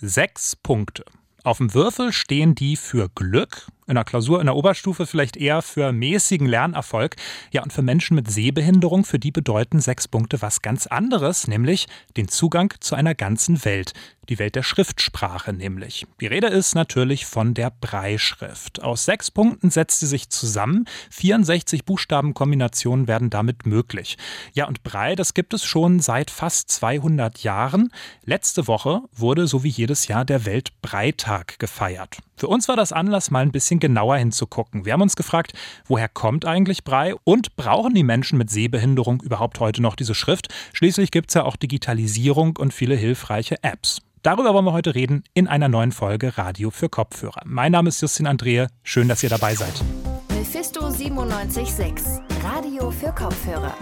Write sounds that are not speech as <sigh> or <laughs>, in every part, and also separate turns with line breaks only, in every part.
Sechs Punkte. Auf dem Würfel stehen die für Glück, in der Klausur in der Oberstufe vielleicht eher für mäßigen Lernerfolg. Ja, und für Menschen mit Sehbehinderung, für die bedeuten sechs Punkte was ganz anderes, nämlich den Zugang zu einer ganzen Welt. Die Welt der Schriftsprache nämlich. Die Rede ist natürlich von der Breischrift. Aus sechs Punkten setzt sie sich zusammen. 64 Buchstabenkombinationen werden damit möglich. Ja, und Brei, das gibt es schon seit fast 200 Jahren. Letzte Woche wurde, so wie jedes Jahr, der Weltbreitag gefeiert. Für uns war das Anlass, mal ein bisschen genauer hinzugucken. Wir haben uns gefragt, woher kommt eigentlich Brei und brauchen die Menschen mit Sehbehinderung überhaupt heute noch diese Schrift? Schließlich gibt es ja auch Digitalisierung und viele hilfreiche Apps. Darüber wollen wir heute reden in einer neuen Folge Radio für Kopfhörer. Mein Name ist Justin Andrehe. Schön, dass ihr dabei seid.
Mephisto 976, Radio für Kopfhörer.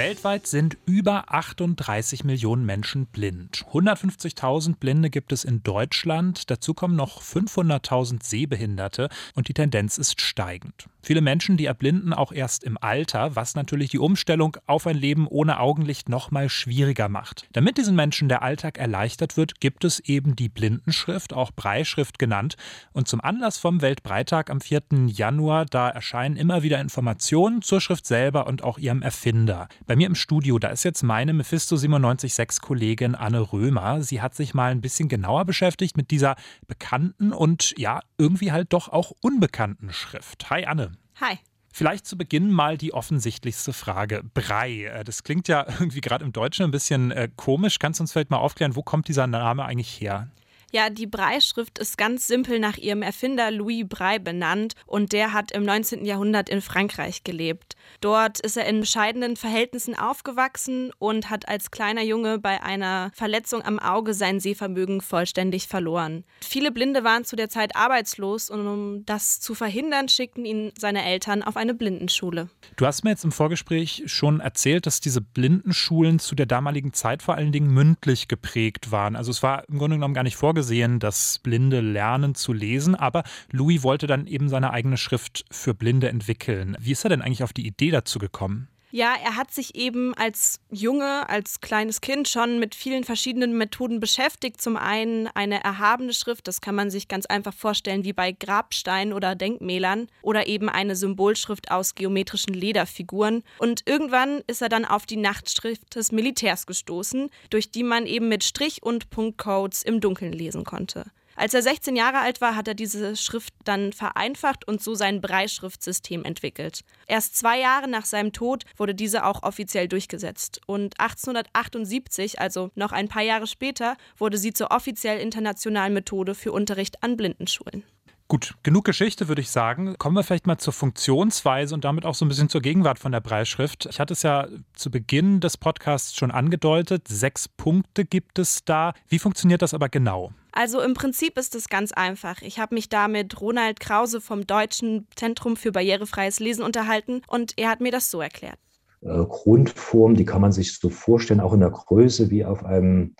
Weltweit sind über 38 Millionen Menschen blind. 150.000 Blinde gibt es in Deutschland. Dazu kommen noch 500.000 Sehbehinderte und die Tendenz ist steigend. Viele Menschen, die erblinden auch erst im Alter, was natürlich die Umstellung auf ein Leben ohne Augenlicht noch mal schwieriger macht. Damit diesen Menschen der Alltag erleichtert wird, gibt es eben die Blindenschrift, auch Breischrift genannt. Und zum Anlass vom Weltbreitag am 4. Januar, da erscheinen immer wieder Informationen zur Schrift selber und auch ihrem Erfinder. Bei mir im Studio, da ist jetzt meine Mephisto 976 Kollegin Anne Römer. Sie hat sich mal ein bisschen genauer beschäftigt mit dieser bekannten und ja, irgendwie halt doch auch unbekannten Schrift. Hi Anne.
Hi.
Vielleicht zu Beginn mal die offensichtlichste Frage. Brei. Äh, das klingt ja <laughs> irgendwie gerade im Deutschen ein bisschen äh, komisch. Kannst du uns vielleicht mal aufklären, wo kommt dieser Name eigentlich her?
Ja, die Brei-Schrift ist ganz simpel nach ihrem Erfinder Louis Brei benannt und der hat im 19. Jahrhundert in Frankreich gelebt. Dort ist er in bescheidenen Verhältnissen aufgewachsen und hat als kleiner Junge bei einer Verletzung am Auge sein Sehvermögen vollständig verloren. Viele Blinde waren zu der Zeit arbeitslos und um das zu verhindern, schickten ihn seine Eltern auf eine Blindenschule.
Du hast mir jetzt im Vorgespräch schon erzählt, dass diese Blindenschulen zu der damaligen Zeit vor allen Dingen mündlich geprägt waren. Also es war im Grunde genommen gar nicht vorgesehen, vorgesehen, dass Blinde lernen zu lesen, aber Louis wollte dann eben seine eigene Schrift für Blinde entwickeln. Wie ist er denn eigentlich auf die Idee dazu gekommen?
Ja, er hat sich eben als Junge, als kleines Kind schon mit vielen verschiedenen Methoden beschäftigt. Zum einen eine erhabene Schrift, das kann man sich ganz einfach vorstellen wie bei Grabsteinen oder Denkmälern, oder eben eine Symbolschrift aus geometrischen Lederfiguren. Und irgendwann ist er dann auf die Nachtschrift des Militärs gestoßen, durch die man eben mit Strich- und Punktcodes im Dunkeln lesen konnte. Als er 16 Jahre alt war, hat er diese Schrift dann vereinfacht und so sein Brei-Schriftsystem entwickelt. Erst zwei Jahre nach seinem Tod wurde diese auch offiziell durchgesetzt. Und 1878, also noch ein paar Jahre später, wurde sie zur offiziell internationalen Methode für Unterricht an Blindenschulen.
Gut, genug Geschichte, würde ich sagen. Kommen wir vielleicht mal zur Funktionsweise und damit auch so ein bisschen zur Gegenwart von der Breitschrift. Ich hatte es ja zu Beginn des Podcasts schon angedeutet. Sechs Punkte gibt es da. Wie funktioniert das aber genau?
Also im Prinzip ist es ganz einfach. Ich habe mich da mit Ronald Krause vom Deutschen Zentrum für barrierefreies Lesen unterhalten und er hat mir das so erklärt.
Äh, Grundform, die kann man sich so vorstellen, auch in der Größe wie auf einem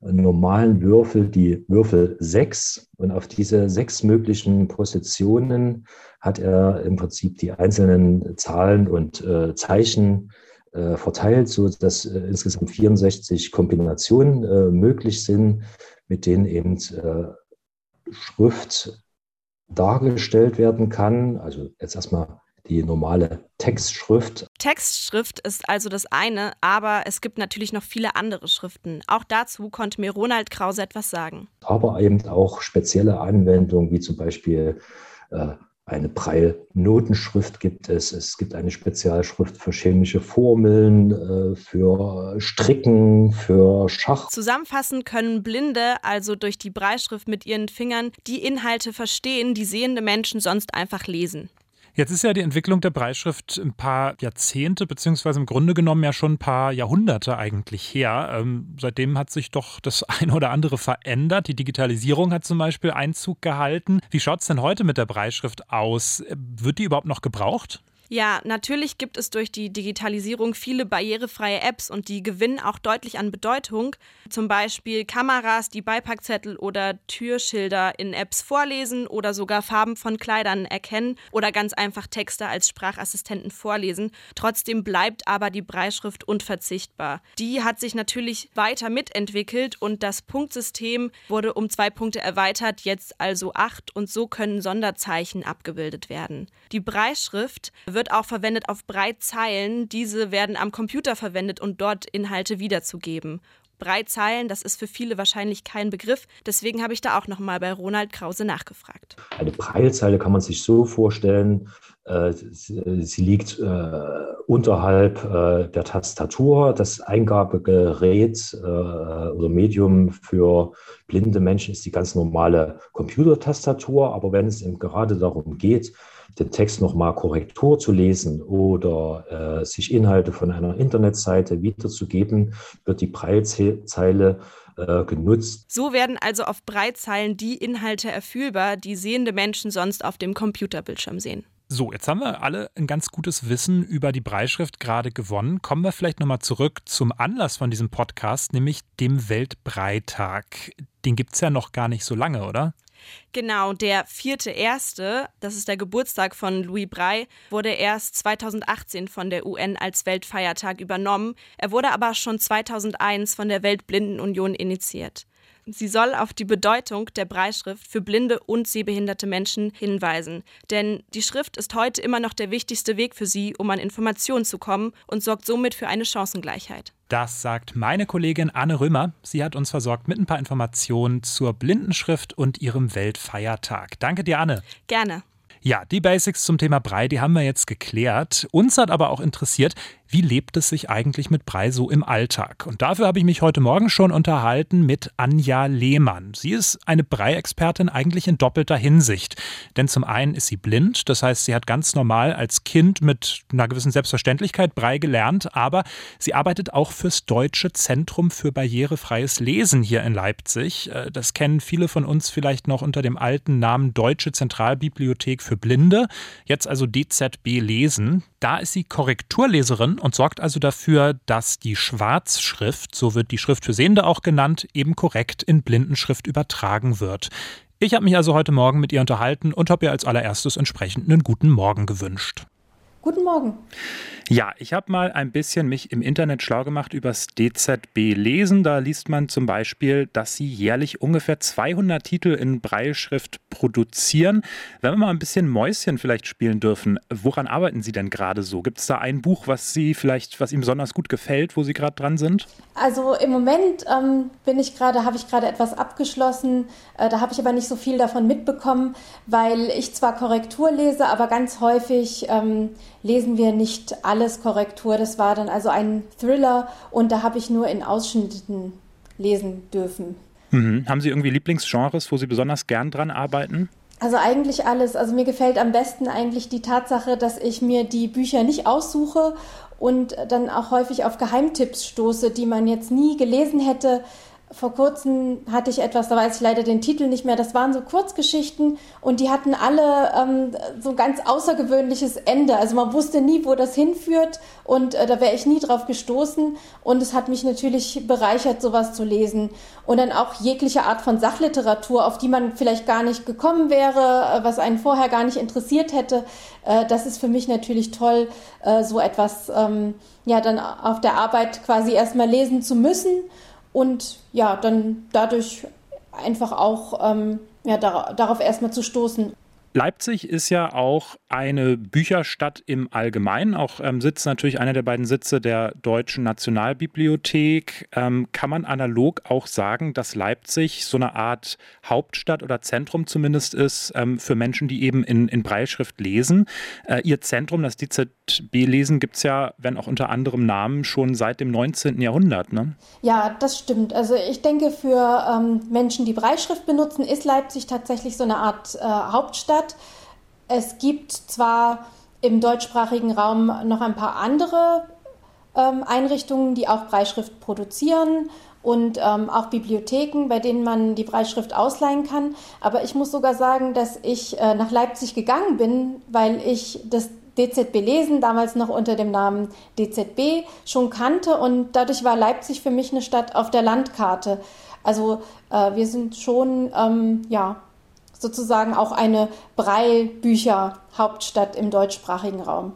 normalen Würfel die Würfel 6 und auf diese sechs möglichen Positionen hat er im Prinzip die einzelnen Zahlen und äh, Zeichen äh, verteilt, so dass äh, insgesamt 64 Kombinationen äh, möglich sind, mit denen eben äh, Schrift dargestellt werden kann. Also jetzt erstmal die normale Textschrift.
Textschrift ist also das eine, aber es gibt natürlich noch viele andere Schriften. Auch dazu konnte mir Ronald Krause etwas sagen.
Aber eben auch spezielle Anwendungen, wie zum Beispiel äh, eine Preil-Notenschrift gibt es. Es gibt eine Spezialschrift für chemische Formeln, äh, für Stricken, für Schach.
Zusammenfassend können Blinde also durch die Breitschrift mit ihren Fingern die Inhalte verstehen, die sehende Menschen sonst einfach lesen.
Jetzt ist ja die Entwicklung der Breitschrift ein paar Jahrzehnte, beziehungsweise im Grunde genommen ja schon ein paar Jahrhunderte eigentlich her. Ähm, seitdem hat sich doch das <laughs> eine oder andere verändert. Die Digitalisierung hat zum Beispiel Einzug gehalten. Wie schaut es denn heute mit der Breitschrift aus? Wird die überhaupt noch gebraucht?
Ja, natürlich gibt es durch die Digitalisierung viele barrierefreie Apps und die gewinnen auch deutlich an Bedeutung. Zum Beispiel Kameras, die Beipackzettel oder Türschilder in Apps vorlesen oder sogar Farben von Kleidern erkennen oder ganz einfach Texte als Sprachassistenten vorlesen. Trotzdem bleibt aber die Breitschrift unverzichtbar. Die hat sich natürlich weiter mitentwickelt und das Punktsystem wurde um zwei Punkte erweitert, jetzt also acht und so können Sonderzeichen abgebildet werden. Die Breitschrift wird wird auch verwendet auf Breitzeilen. Diese werden am Computer verwendet um dort Inhalte wiederzugeben. Breitzeilen, das ist für viele wahrscheinlich kein Begriff. Deswegen habe ich da auch nochmal bei Ronald Krause nachgefragt.
Eine Breitzeile kann man sich so vorstellen, äh, sie liegt äh, unterhalb äh, der Tastatur. Das Eingabegerät oder Medium für blinde Menschen ist die ganz normale Computertastatur. Aber wenn es eben gerade darum geht, den Text nochmal Korrektur zu lesen oder äh, sich Inhalte von einer Internetseite wiederzugeben, wird die Breitzeile äh, genutzt.
So werden also auf Breitzeilen die Inhalte erfüllbar, die sehende Menschen sonst auf dem Computerbildschirm sehen.
So, jetzt haben wir alle ein ganz gutes Wissen über die Breitschrift gerade gewonnen. Kommen wir vielleicht nochmal zurück zum Anlass von diesem Podcast, nämlich dem Weltbreitag. Den gibt es ja noch gar nicht so lange, oder?
Genau, der vierte erste, das ist der Geburtstag von Louis Braille, wurde erst 2018 von der UN als Weltfeiertag übernommen. Er wurde aber schon 2001 von der Weltblindenunion initiiert. Sie soll auf die Bedeutung der Breitschrift für blinde und sehbehinderte Menschen hinweisen. Denn die Schrift ist heute immer noch der wichtigste Weg für sie, um an Informationen zu kommen und sorgt somit für eine Chancengleichheit.
Das sagt meine Kollegin Anne Römer. Sie hat uns versorgt mit ein paar Informationen zur Blindenschrift und ihrem Weltfeiertag. Danke dir, Anne.
Gerne.
Ja, die Basics zum Thema Brei, die haben wir jetzt geklärt. Uns hat aber auch interessiert, wie lebt es sich eigentlich mit Brei so im Alltag? Und dafür habe ich mich heute Morgen schon unterhalten mit Anja Lehmann. Sie ist eine Brei-Expertin eigentlich in doppelter Hinsicht. Denn zum einen ist sie blind, das heißt, sie hat ganz normal als Kind mit einer gewissen Selbstverständlichkeit Brei gelernt, aber sie arbeitet auch fürs Deutsche Zentrum für barrierefreies Lesen hier in Leipzig. Äh, das kennen viele von uns vielleicht noch unter dem alten Namen Deutsche Zentralbibliothek für Blinde, jetzt also DZB Lesen. Da ist sie Korrekturleserin und sorgt also dafür, dass die Schwarzschrift, so wird die Schrift für Sehende auch genannt, eben korrekt in Blindenschrift übertragen wird. Ich habe mich also heute Morgen mit ihr unterhalten und habe ihr als allererstes entsprechend einen guten Morgen gewünscht.
Guten Morgen.
Ja, ich habe mal ein bisschen mich im Internet schlau gemacht übers DZB Lesen. Da liest man zum Beispiel, dass sie jährlich ungefähr 200 Titel in Breilschrift produzieren. Wenn wir mal ein bisschen Mäuschen vielleicht spielen dürfen, woran arbeiten Sie denn gerade so? Gibt es da ein Buch, was Sie vielleicht, was Ihnen besonders gut gefällt, wo Sie gerade dran sind?
Also im Moment ähm, bin ich gerade, habe ich gerade etwas abgeschlossen. Äh, da habe ich aber nicht so viel davon mitbekommen, weil ich zwar Korrektur lese, aber ganz häufig ähm, lesen wir nicht alles Korrektur. Das war dann also ein Thriller und da habe ich nur in Ausschnitten lesen dürfen.
Mhm. Haben Sie irgendwie Lieblingsgenres, wo Sie besonders gern dran arbeiten?
Also eigentlich alles. Also mir gefällt am besten eigentlich die Tatsache, dass ich mir die Bücher nicht aussuche und dann auch häufig auf Geheimtipps stoße, die man jetzt nie gelesen hätte vor kurzem hatte ich etwas, da weiß ich leider den Titel nicht mehr, das waren so Kurzgeschichten und die hatten alle ähm, so ein ganz außergewöhnliches Ende. Also man wusste nie, wo das hinführt und äh, da wäre ich nie drauf gestoßen und es hat mich natürlich bereichert, sowas zu lesen. Und dann auch jegliche Art von Sachliteratur, auf die man vielleicht gar nicht gekommen wäre, äh, was einen vorher gar nicht interessiert hätte. Äh, das ist für mich natürlich toll, äh, so etwas ähm, ja dann auf der Arbeit quasi erstmal lesen zu müssen und ja, dann dadurch einfach auch ähm, ja, dar darauf erstmal zu stoßen.
Leipzig ist ja auch eine Bücherstadt im Allgemeinen, auch ähm, Sitz natürlich einer der beiden Sitze der Deutschen Nationalbibliothek. Ähm, kann man analog auch sagen, dass Leipzig so eine Art Hauptstadt oder Zentrum zumindest ist ähm, für Menschen, die eben in, in Breilschrift lesen? Äh, ihr Zentrum, das DZB-Lesen, gibt es ja, wenn auch unter anderem Namen, schon seit dem 19. Jahrhundert. Ne?
Ja, das stimmt. Also ich denke, für ähm, Menschen, die Breilschrift benutzen, ist Leipzig tatsächlich so eine Art äh, Hauptstadt hat. Es gibt zwar im deutschsprachigen Raum noch ein paar andere ähm, Einrichtungen, die auch Breitschrift produzieren und ähm, auch Bibliotheken, bei denen man die Breitschrift ausleihen kann. Aber ich muss sogar sagen, dass ich äh, nach Leipzig gegangen bin, weil ich das DZB Lesen, damals noch unter dem Namen DZB, schon kannte und dadurch war Leipzig für mich eine Stadt auf der Landkarte. Also äh, wir sind schon ähm, ja, sozusagen auch eine Breilbücher-Hauptstadt im deutschsprachigen Raum.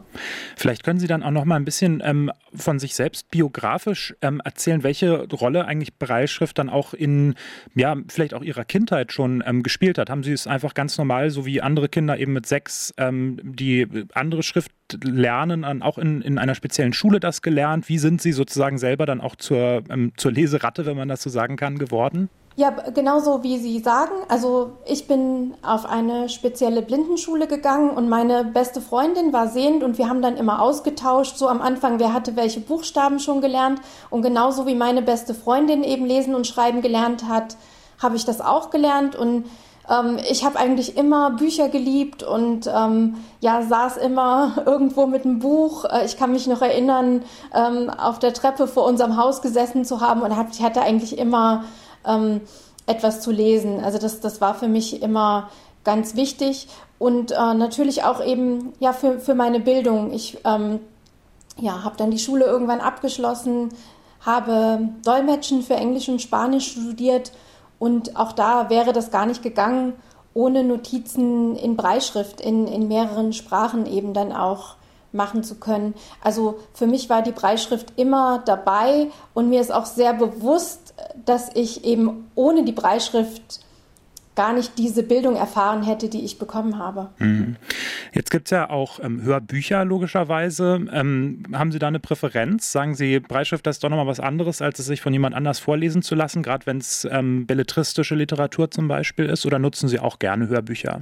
Vielleicht können Sie dann auch noch mal ein bisschen ähm, von sich selbst biografisch ähm, erzählen, welche Rolle eigentlich Breilschrift dann auch in, ja, vielleicht auch Ihrer Kindheit schon ähm, gespielt hat. Haben Sie es einfach ganz normal, so wie andere Kinder eben mit sechs, ähm, die andere Schrift lernen, auch in, in einer speziellen Schule das gelernt? Wie sind Sie sozusagen selber dann auch zur, ähm, zur Leseratte, wenn man das so sagen kann, geworden?
Ja, genauso wie Sie sagen. Also ich bin auf eine spezielle Blindenschule gegangen und meine beste Freundin war sehend und wir haben dann immer ausgetauscht. So am Anfang, wer hatte welche Buchstaben schon gelernt. Und genauso wie meine beste Freundin eben lesen und schreiben gelernt hat, habe ich das auch gelernt. Und ähm, ich habe eigentlich immer Bücher geliebt und ähm, ja, saß immer <laughs> irgendwo mit einem Buch. Äh, ich kann mich noch erinnern, ähm, auf der Treppe vor unserem Haus gesessen zu haben und ich hatte eigentlich immer ähm, etwas zu lesen. Also das, das war für mich immer ganz wichtig und äh, natürlich auch eben ja für, für meine Bildung. Ich ähm, ja, habe dann die Schule irgendwann abgeschlossen, habe Dolmetschen für Englisch und Spanisch studiert und auch da wäre das gar nicht gegangen ohne Notizen in Breitschrift in, in mehreren Sprachen eben dann auch machen zu können. Also für mich war die Breitschrift immer dabei und mir ist auch sehr bewusst, dass ich eben ohne die Breitschrift gar nicht diese Bildung erfahren hätte, die ich bekommen habe. Mhm.
Jetzt gibt es ja auch ähm, Hörbücher, logischerweise. Ähm, haben Sie da eine Präferenz? Sagen Sie, Breitschrift ist doch nochmal was anderes, als es sich von jemand anders vorlesen zu lassen, gerade wenn es ähm, belletristische Literatur zum Beispiel ist? Oder nutzen Sie auch gerne Hörbücher?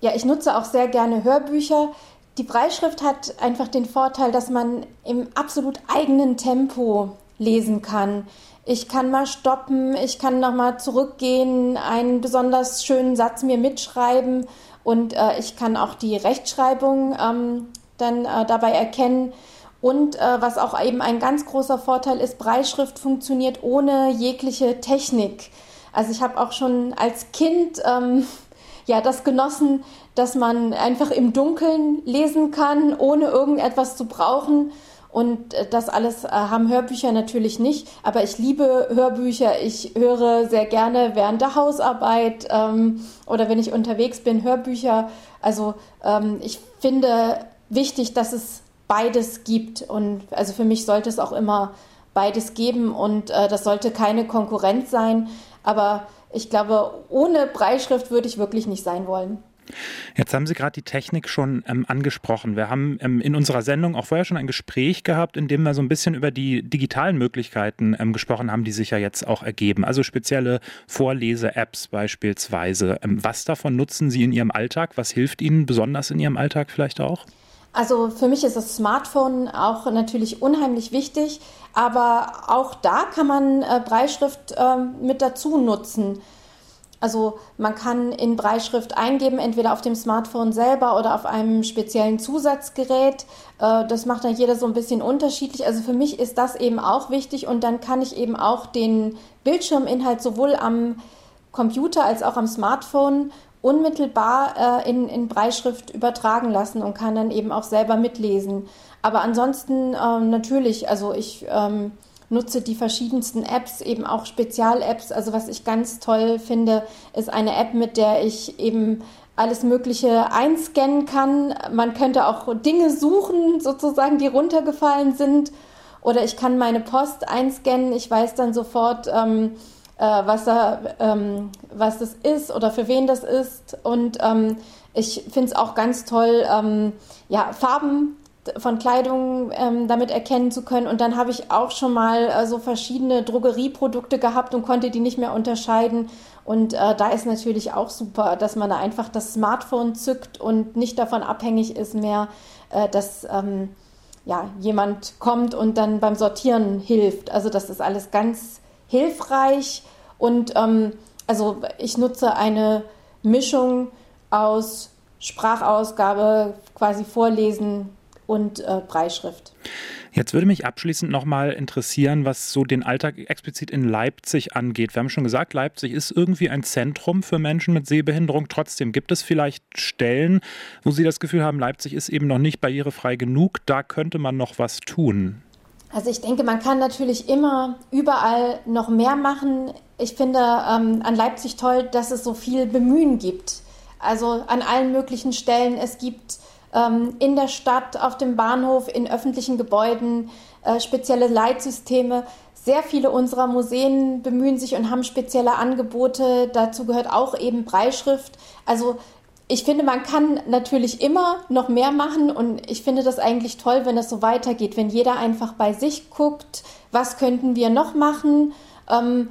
Ja, ich nutze auch sehr gerne Hörbücher. Die Breitschrift hat einfach den Vorteil, dass man im absolut eigenen Tempo lesen kann. Ich kann mal stoppen, ich kann nochmal zurückgehen, einen besonders schönen Satz mir mitschreiben und äh, ich kann auch die Rechtschreibung ähm, dann äh, dabei erkennen. Und äh, was auch eben ein ganz großer Vorteil ist, Breitschrift funktioniert ohne jegliche Technik. Also ich habe auch schon als Kind ähm, <laughs> ja das genossen, dass man einfach im Dunkeln lesen kann, ohne irgendetwas zu brauchen. Und äh, das alles äh, haben Hörbücher natürlich nicht. Aber ich liebe Hörbücher. Ich höre sehr gerne während der Hausarbeit ähm, oder wenn ich unterwegs bin, Hörbücher. Also ähm, ich finde wichtig, dass es beides gibt. Und also für mich sollte es auch immer beides geben. Und äh, das sollte keine Konkurrenz sein. Aber ich glaube, ohne Breitschrift würde ich wirklich nicht sein wollen.
Jetzt haben Sie gerade die Technik schon ähm, angesprochen. Wir haben ähm, in unserer Sendung auch vorher schon ein Gespräch gehabt, in dem wir so ein bisschen über die digitalen Möglichkeiten ähm, gesprochen haben, die sich ja jetzt auch ergeben. Also spezielle Vorlese-Apps beispielsweise. Ähm, was davon nutzen Sie in Ihrem Alltag? Was hilft Ihnen besonders in Ihrem Alltag vielleicht auch?
Also für mich ist das Smartphone auch natürlich unheimlich wichtig, aber auch da kann man äh, Breitschrift äh, mit dazu nutzen. Also man kann in Breitschrift eingeben, entweder auf dem Smartphone selber oder auf einem speziellen Zusatzgerät. Äh, das macht dann jeder so ein bisschen unterschiedlich. Also für mich ist das eben auch wichtig und dann kann ich eben auch den Bildschirminhalt sowohl am Computer als auch am Smartphone unmittelbar äh, in, in Breitschrift übertragen lassen und kann dann eben auch selber mitlesen. Aber ansonsten ähm, natürlich, also ich ähm, nutze die verschiedensten Apps, eben auch Spezial-Apps. Also was ich ganz toll finde, ist eine App, mit der ich eben alles Mögliche einscannen kann. Man könnte auch Dinge suchen, sozusagen, die runtergefallen sind. Oder ich kann meine Post einscannen. Ich weiß dann sofort, ähm, äh, was, da, ähm, was das ist oder für wen das ist. Und ähm, ich finde es auch ganz toll, ähm, ja, Farben von Kleidung ähm, damit erkennen zu können. Und dann habe ich auch schon mal äh, so verschiedene Drogerieprodukte gehabt und konnte die nicht mehr unterscheiden. Und äh, da ist natürlich auch super, dass man da einfach das Smartphone zückt und nicht davon abhängig ist mehr, äh, dass ähm, ja, jemand kommt und dann beim Sortieren hilft. Also das ist alles ganz hilfreich. Und ähm, also ich nutze eine Mischung aus Sprachausgabe, quasi Vorlesen, und äh, Breitschrift.
Jetzt würde mich abschließend nochmal interessieren, was so den Alltag explizit in Leipzig angeht. Wir haben schon gesagt, Leipzig ist irgendwie ein Zentrum für Menschen mit Sehbehinderung. Trotzdem gibt es vielleicht Stellen, wo Sie das Gefühl haben, Leipzig ist eben noch nicht barrierefrei genug. Da könnte man noch was tun.
Also ich denke, man kann natürlich immer überall noch mehr machen. Ich finde ähm, an Leipzig toll, dass es so viel Bemühen gibt. Also an allen möglichen Stellen. Es gibt in der Stadt, auf dem Bahnhof, in öffentlichen Gebäuden, äh, spezielle Leitsysteme. Sehr viele unserer Museen bemühen sich und haben spezielle Angebote. Dazu gehört auch eben Breitschrift. Also ich finde, man kann natürlich immer noch mehr machen und ich finde das eigentlich toll, wenn es so weitergeht, wenn jeder einfach bei sich guckt, was könnten wir noch machen, ähm,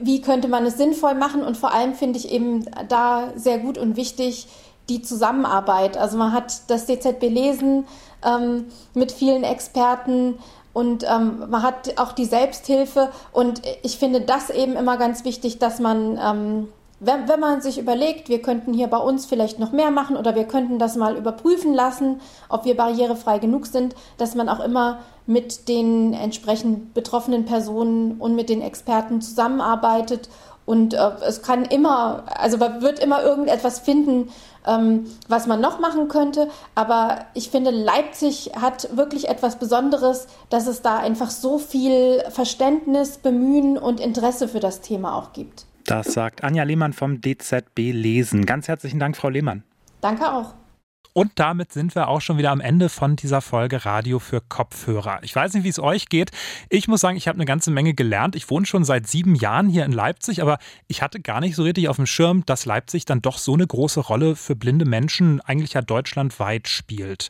wie könnte man es sinnvoll machen und vor allem finde ich eben da sehr gut und wichtig, die Zusammenarbeit. Also man hat das DZB lesen ähm, mit vielen Experten und ähm, man hat auch die Selbsthilfe. Und ich finde das eben immer ganz wichtig, dass man, ähm, wenn, wenn man sich überlegt, wir könnten hier bei uns vielleicht noch mehr machen oder wir könnten das mal überprüfen lassen, ob wir barrierefrei genug sind, dass man auch immer mit den entsprechend betroffenen Personen und mit den Experten zusammenarbeitet und äh, es kann immer, also man wird immer irgendetwas finden, ähm, was man noch machen könnte. Aber ich finde, Leipzig hat wirklich etwas Besonderes, dass es da einfach so viel Verständnis, Bemühen und Interesse für das Thema auch gibt.
Das sagt Anja Lehmann vom DZB Lesen. Ganz herzlichen Dank, Frau Lehmann.
Danke auch.
Und damit sind wir auch schon wieder am Ende von dieser Folge Radio für Kopfhörer. Ich weiß nicht, wie es euch geht. Ich muss sagen, ich habe eine ganze Menge gelernt. Ich wohne schon seit sieben Jahren hier in Leipzig, aber ich hatte gar nicht so richtig auf dem Schirm, dass Leipzig dann doch so eine große Rolle für blinde Menschen eigentlich ja deutschlandweit spielt.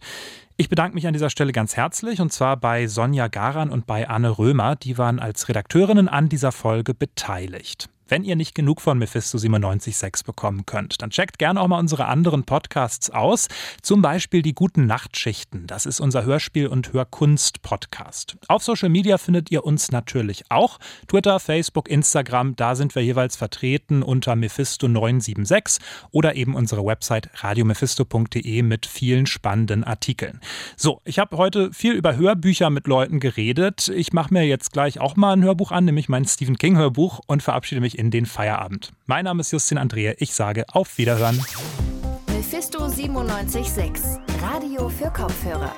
Ich bedanke mich an dieser Stelle ganz herzlich und zwar bei Sonja Garan und bei Anne Römer. Die waren als Redakteurinnen an dieser Folge beteiligt. Wenn ihr nicht genug von Mephisto 97.6 bekommen könnt, dann checkt gerne auch mal unsere anderen Podcasts aus. Zum Beispiel die guten Nachtschichten. Das ist unser Hörspiel- und Hörkunst-Podcast. Auf Social Media findet ihr uns natürlich auch. Twitter, Facebook, Instagram, da sind wir jeweils vertreten unter Mephisto 976 oder eben unsere Website radiomephisto.de mit vielen spannenden Artikeln. So, ich habe heute viel über Hörbücher mit Leuten geredet. Ich mache mir jetzt gleich auch mal ein Hörbuch an, nämlich mein Stephen King Hörbuch und verabschiede mich in den Feierabend. Mein Name ist Justin Andrea. Ich sage auf Wiederhören.
Mephisto 976, Radio für Kopfhörer.